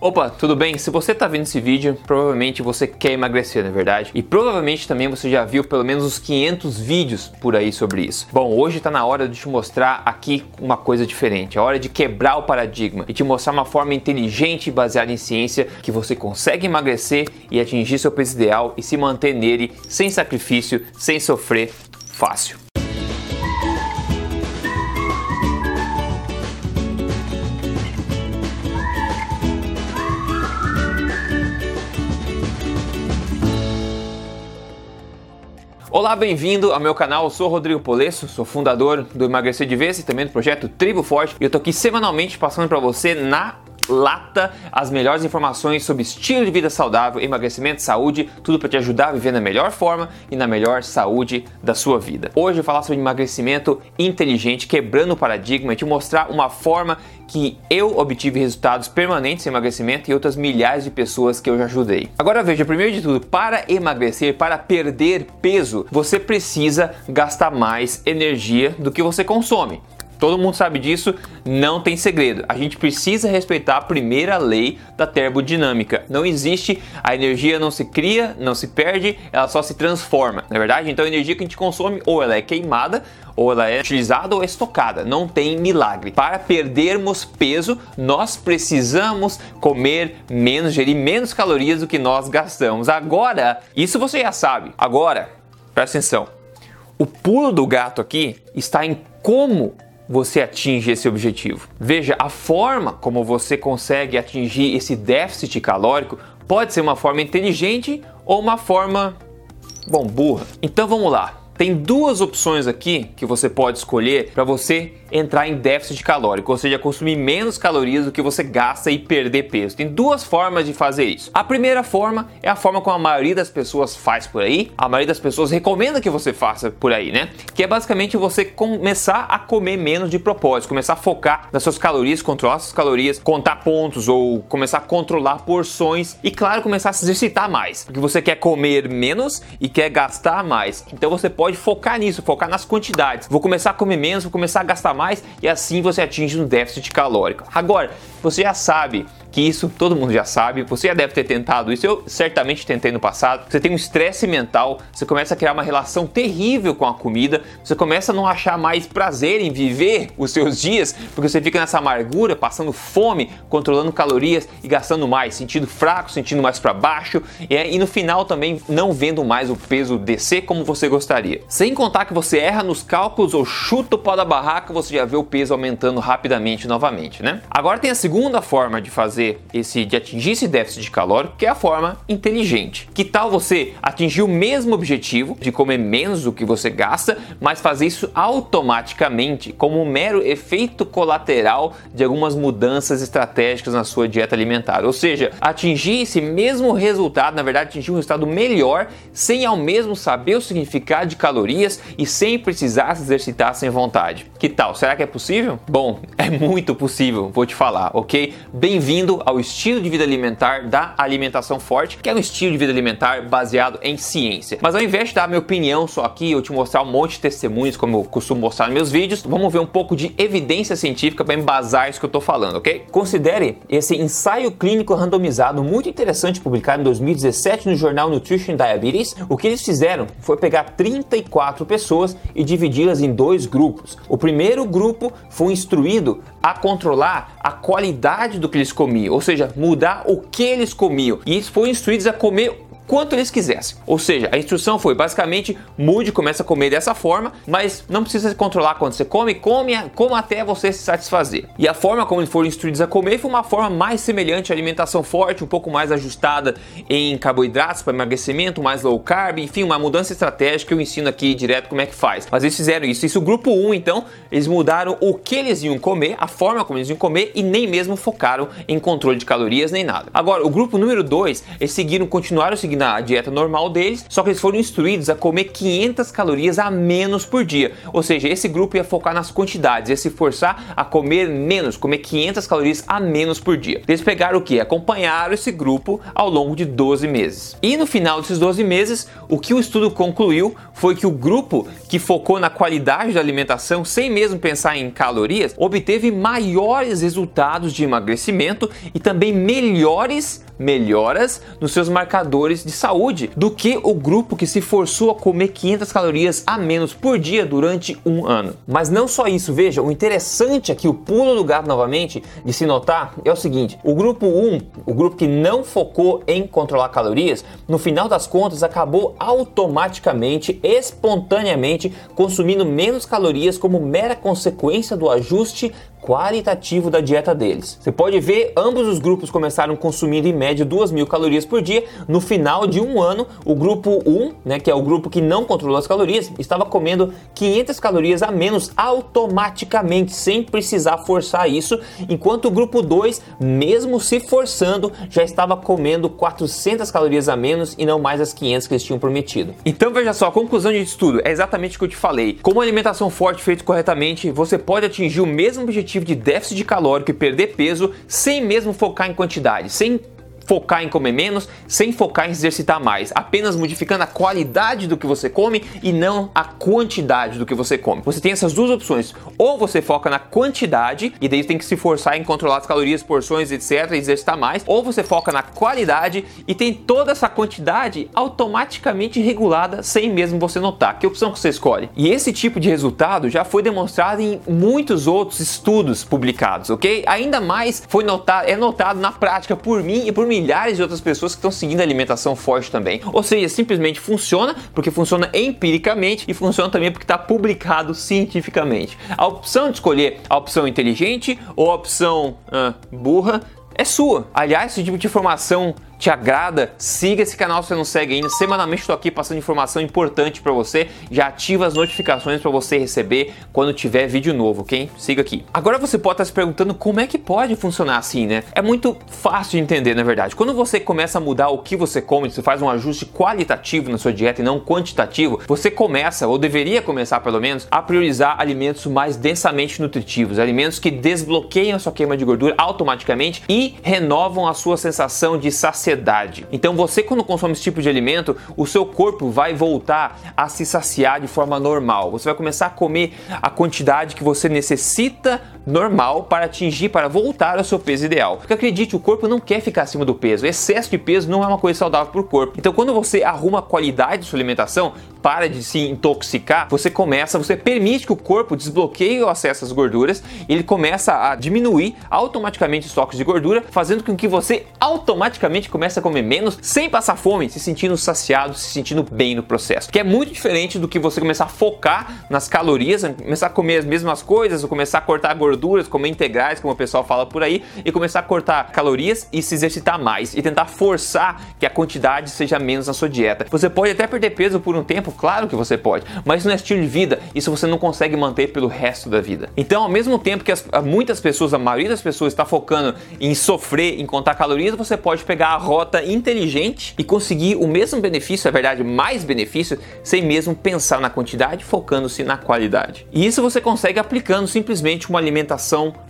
Opa, tudo bem? Se você está vendo esse vídeo, provavelmente você quer emagrecer, não é verdade? E provavelmente também você já viu pelo menos uns 500 vídeos por aí sobre isso. Bom, hoje está na hora de te mostrar aqui uma coisa diferente. É hora de quebrar o paradigma e te mostrar uma forma inteligente e baseada em ciência que você consegue emagrecer e atingir seu peso ideal e se manter nele sem sacrifício, sem sofrer, fácil. Olá, bem-vindo ao meu canal. Eu sou Rodrigo Polesso, sou fundador do Emagrecer de Vez e também do projeto Tribo Forte. E eu tô aqui semanalmente passando para você na lata as melhores informações sobre estilo de vida saudável, emagrecimento, saúde, tudo para te ajudar a viver na melhor forma e na melhor saúde da sua vida. Hoje eu vou falar sobre emagrecimento inteligente, quebrando o paradigma e te mostrar uma forma que eu obtive resultados permanentes em emagrecimento e outras milhares de pessoas que eu já ajudei. Agora veja, primeiro de tudo, para emagrecer, para perder peso, você precisa gastar mais energia do que você consome. Todo mundo sabe disso, não tem segredo. A gente precisa respeitar a primeira lei da termodinâmica. Não existe, a energia não se cria, não se perde, ela só se transforma, não é verdade? Então a energia que a gente consome ou ela é queimada, ou ela é utilizada ou estocada. Não tem milagre. Para perdermos peso, nós precisamos comer menos, gerir menos calorias do que nós gastamos. Agora, isso você já sabe. Agora, presta atenção. O pulo do gato aqui está em como você atinge esse objetivo. Veja, a forma como você consegue atingir esse déficit calórico pode ser uma forma inteligente ou uma forma, bom, burra. Então vamos lá. Tem duas opções aqui que você pode escolher para você entrar em déficit calórico, ou seja, consumir menos calorias do que você gasta e perder peso. Tem duas formas de fazer isso. A primeira forma é a forma como a maioria das pessoas faz por aí. A maioria das pessoas recomenda que você faça por aí, né? Que é basicamente você começar a comer menos de propósito, começar a focar nas suas calorias, controlar suas calorias, contar pontos ou começar a controlar porções e claro, começar a se exercitar mais, porque você quer comer menos e quer gastar mais. Então você pode focar nisso, focar nas quantidades. Vou começar a comer menos, vou começar a gastar mais e assim você atinge um déficit calórico. Agora, você já sabe que isso todo mundo já sabe, você já deve ter tentado isso, eu certamente tentei no passado. Você tem um estresse mental, você começa a criar uma relação terrível com a comida, você começa a não achar mais prazer em viver os seus dias, porque você fica nessa amargura, passando fome, controlando calorias e gastando mais, sentindo fraco, sentindo mais para baixo e, e no final também não vendo mais o peso descer como você gostaria. Sem contar que você erra nos cálculos ou chuta o pau da barraca, você já vê o peso aumentando rapidamente novamente, né? Agora tem a segunda forma de fazer fazer esse de atingir esse déficit calórico, que é a forma inteligente. Que tal você atingir o mesmo objetivo de comer menos do que você gasta, mas fazer isso automaticamente como um mero efeito colateral de algumas mudanças estratégicas na sua dieta alimentar. Ou seja, atingir esse mesmo resultado, na verdade, atingir um resultado melhor sem ao mesmo saber o significado de calorias e sem precisar se exercitar sem vontade. Que tal? Será que é possível? Bom, é muito possível, vou te falar, ok? Bem-vindo ao estilo de vida alimentar da alimentação forte, que é um estilo de vida alimentar baseado em ciência. Mas ao invés de dar minha opinião só aqui, eu te mostrar um monte de testemunhos, como eu costumo mostrar nos meus vídeos, vamos ver um pouco de evidência científica para embasar isso que eu estou falando, ok? Considere esse ensaio clínico randomizado muito interessante publicado em 2017 no jornal Nutrition Diabetes. O que eles fizeram foi pegar 34 pessoas e dividi-las em dois grupos. O primeiro grupo foi instruído a controlar a qualidade do que eles comiam, ou seja, mudar o que eles comiam. E eles foram instruídos a comer quanto eles quisessem. Ou seja, a instrução foi basicamente mude, começa a comer dessa forma, mas não precisa controlar quando você come, come, como até você se satisfazer. E a forma como eles foram instruídos a comer foi uma forma mais semelhante à alimentação forte, um pouco mais ajustada em carboidratos para emagrecimento, mais low carb, enfim, uma mudança estratégica eu ensino aqui direto como é que faz. Mas eles fizeram isso. Isso o grupo 1, então, eles mudaram o que eles iam comer, a forma como eles iam comer e nem mesmo focaram em controle de calorias nem nada. Agora, o grupo número 2, eles seguiram, continuaram seguindo seguindo a dieta normal deles, só que eles foram instruídos a comer 500 calorias a menos por dia. Ou seja, esse grupo ia focar nas quantidades, ia se forçar a comer menos, comer 500 calorias a menos por dia. Eles pegaram o que? Acompanharam esse grupo ao longo de 12 meses. E no final desses 12 meses, o que o estudo concluiu foi que o grupo que focou na qualidade da alimentação, sem mesmo pensar em calorias, obteve maiores resultados de emagrecimento e também melhores melhoras nos seus marcadores de saúde do que o grupo que se forçou a comer 500 calorias a menos por dia durante um ano. Mas não só isso, veja, o interessante aqui, o pulo do gato novamente, de se notar é o seguinte: o grupo 1, o grupo que não focou em controlar calorias, no final das contas acabou automaticamente, espontaneamente consumindo menos calorias como mera consequência do ajuste qualitativo da dieta deles. Você pode ver, ambos os grupos começaram consumindo em média 2 mil calorias por dia. No final de um ano, o grupo 1, né, que é o grupo que não controlou as calorias, estava comendo 500 calorias a menos automaticamente, sem precisar forçar isso, enquanto o grupo 2, mesmo se forçando, já estava comendo 400 calorias a menos e não mais as 500 que eles tinham prometido. Então veja só, a conclusão de estudo é exatamente o que eu te falei. Com uma alimentação forte feita corretamente, você pode atingir o mesmo objetivo objetivo de déficit calórico e perder peso sem mesmo focar em quantidade, sem focar em comer menos, sem focar em exercitar mais, apenas modificando a qualidade do que você come e não a quantidade do que você come. Você tem essas duas opções. Ou você foca na quantidade e daí tem que se forçar em controlar as calorias, porções, etc, e exercitar mais, ou você foca na qualidade e tem toda essa quantidade automaticamente regulada sem mesmo você notar. Que opção que você escolhe? E esse tipo de resultado já foi demonstrado em muitos outros estudos publicados, OK? Ainda mais foi notado, é notado na prática por mim e por mim milhares de outras pessoas que estão seguindo a alimentação forte também. Ou seja, simplesmente funciona porque funciona empiricamente e funciona também porque está publicado cientificamente. A opção de escolher a opção inteligente ou a opção burra é sua. Aliás, esse tipo de informação te agrada, siga esse canal se você não segue ainda. Semanalmente estou aqui passando informação importante para você. Já ativa as notificações para você receber quando tiver vídeo novo, ok? Siga aqui. Agora você pode estar se perguntando como é que pode funcionar assim, né? É muito fácil de entender, na verdade. Quando você começa a mudar o que você come, você faz um ajuste qualitativo na sua dieta e não quantitativo, você começa, ou deveria começar pelo menos, a priorizar alimentos mais densamente nutritivos, alimentos que desbloqueiam a sua queima de gordura automaticamente e renovam a sua sensação de saciedade saciedade. Então você quando consome esse tipo de alimento, o seu corpo vai voltar a se saciar de forma normal. Você vai começar a comer a quantidade que você necessita normal para atingir, para voltar ao seu peso ideal. Porque acredite, o corpo não quer ficar acima do peso. Excesso de peso não é uma coisa saudável para o corpo. Então quando você arruma a qualidade de sua alimentação, para de se intoxicar, você começa, você permite que o corpo desbloqueie o acesso às gorduras, ele começa a diminuir automaticamente os estoques de gordura, fazendo com que você automaticamente começa a comer menos sem passar fome, se sentindo saciado, se sentindo bem no processo. Que é muito diferente do que você começar a focar nas calorias, começar a comer as mesmas coisas, ou começar a cortar gorduras, comer integrais, como o pessoal fala por aí, e começar a cortar calorias e se exercitar mais e tentar forçar que a quantidade seja menos na sua dieta. Você pode até perder peso por um tempo, claro que você pode, mas não é estilo de vida, isso você não consegue manter pelo resto da vida. Então, ao mesmo tempo que as, muitas pessoas, a maioria das pessoas está focando em sofrer, em contar calorias, você pode pegar a rota inteligente e conseguir o mesmo benefício, na verdade, mais benefício, sem mesmo pensar na quantidade, focando-se na qualidade. E isso você consegue aplicando simplesmente uma alimentação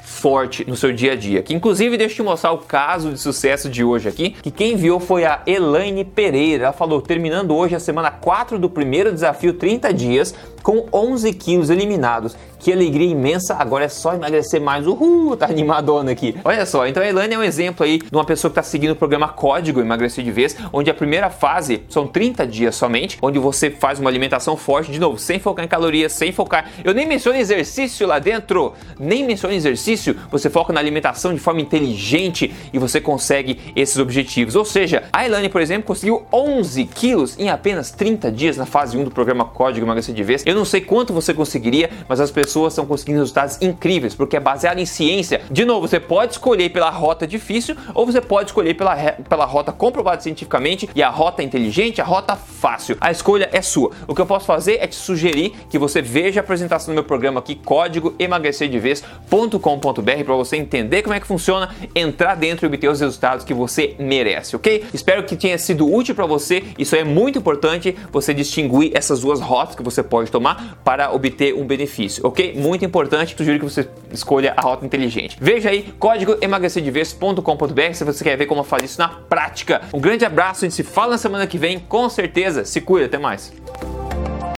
forte no seu dia a dia. Que inclusive deixa eu te mostrar o caso de sucesso de hoje aqui, que quem enviou foi a Elaine Pereira. Ela falou: terminando hoje a semana 4 do primeiro desafio 30 dias, com 11 quilos eliminados. Que alegria imensa, agora é só emagrecer mais. Uhul, tá animadona aqui. Olha só, então a Elaine é um exemplo aí de uma pessoa que está seguindo o programa Código Emagrecer de Vez, onde a primeira fase são 30 dias somente, onde você faz uma alimentação forte, de novo, sem focar em calorias, sem focar. Eu nem menciono exercício lá dentro, nem menciono exercício, você foca na alimentação de forma inteligente e você consegue esses objetivos. Ou seja, a Elaine, por exemplo, conseguiu 11 quilos em apenas 30 dias na fase 1 do programa Código Emagrecer de Vez. Eu não sei quanto você conseguiria, mas as pessoas pessoas estão conseguindo resultados incríveis, porque é baseado em ciência. De novo, você pode escolher pela rota difícil ou você pode escolher pela, pela rota comprovada cientificamente e a rota inteligente, a rota fácil. A escolha é sua. O que eu posso fazer é te sugerir que você veja a apresentação do meu programa aqui, código emagrecerdevez.com.br para você entender como é que funciona, entrar dentro e obter os resultados que você merece, ok? Espero que tenha sido útil para você. Isso é muito importante você distinguir essas duas rotas que você pode tomar para obter um benefício, ok? Muito importante, sugiro que você escolha a rota inteligente. Veja aí código emagrecerdevez.com.br se você quer ver como eu faço isso na prática. Um grande abraço, a gente se fala na semana que vem, com certeza. Se cuida, até mais.